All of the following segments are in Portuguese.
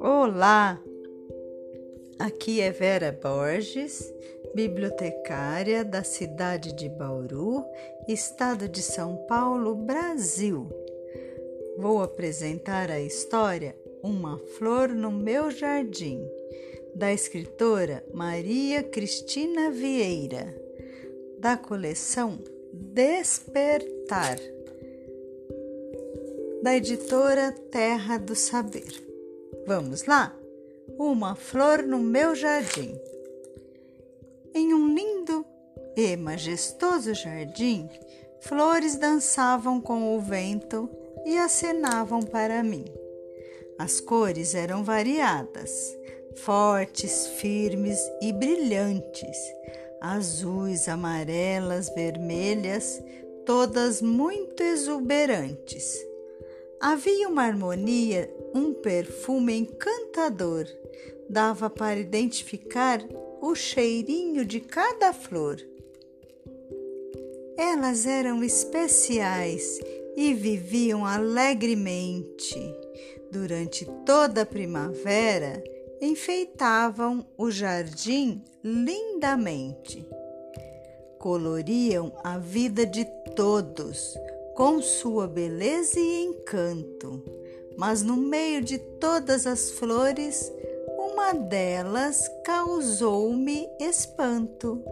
Olá, aqui é Vera Borges, bibliotecária da cidade de Bauru, estado de São Paulo, Brasil. Vou apresentar a história Uma Flor no Meu Jardim, da escritora Maria Cristina Vieira, da coleção Despertar, da editora Terra do Saber. Vamos lá? Uma flor no meu jardim. Em um lindo e majestoso jardim, flores dançavam com o vento e acenavam para mim. As cores eram variadas, fortes, firmes e brilhantes, azuis, amarelas, vermelhas, todas muito exuberantes. Havia uma harmonia um perfume encantador. Dava para identificar o cheirinho de cada flor. Elas eram especiais e viviam alegremente. Durante toda a primavera, enfeitavam o jardim lindamente. Coloriam a vida de todos com sua beleza e encanto mas no meio de todas as flores, uma delas causou-me espanto.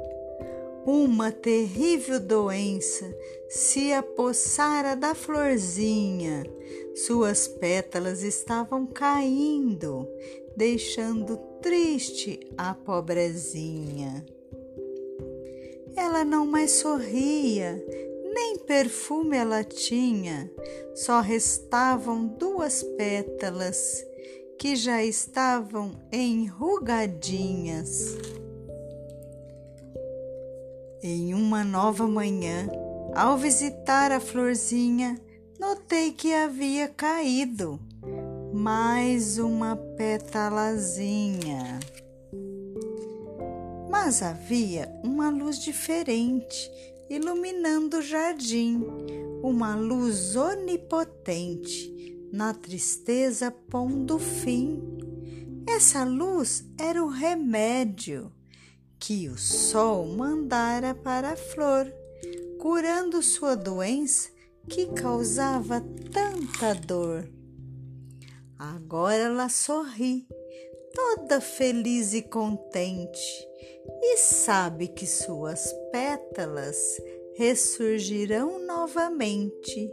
Uma terrível doença se apossara da florzinha. Suas pétalas estavam caindo, deixando triste a pobrezinha. Ela não mais sorria, nem perfume ela tinha, só restavam duas pétalas que já estavam enrugadinhas. Em uma nova manhã, ao visitar a florzinha, notei que havia caído mais uma pétalazinha. Mas havia uma luz diferente iluminando o jardim, uma luz onipotente, na tristeza pondo fim. Essa luz era o remédio que o sol mandara para a flor, curando sua doença que causava tanta dor. Agora ela sorri, toda feliz e contente e sabe que suas pétalas ressurgirão novamente.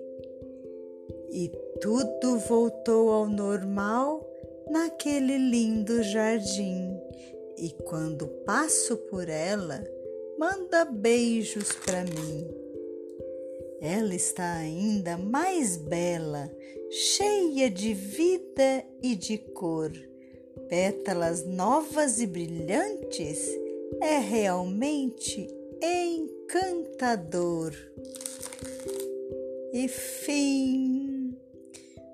E tudo voltou ao normal naquele lindo jardim. E quando passo por ela, manda beijos para mim. Ela está ainda mais bela, cheia de vida e de cor. Pétalas novas e brilhantes é realmente encantador. E fim.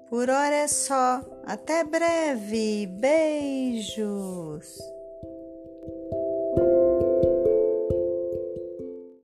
Por hora é só. Até breve. Beijos.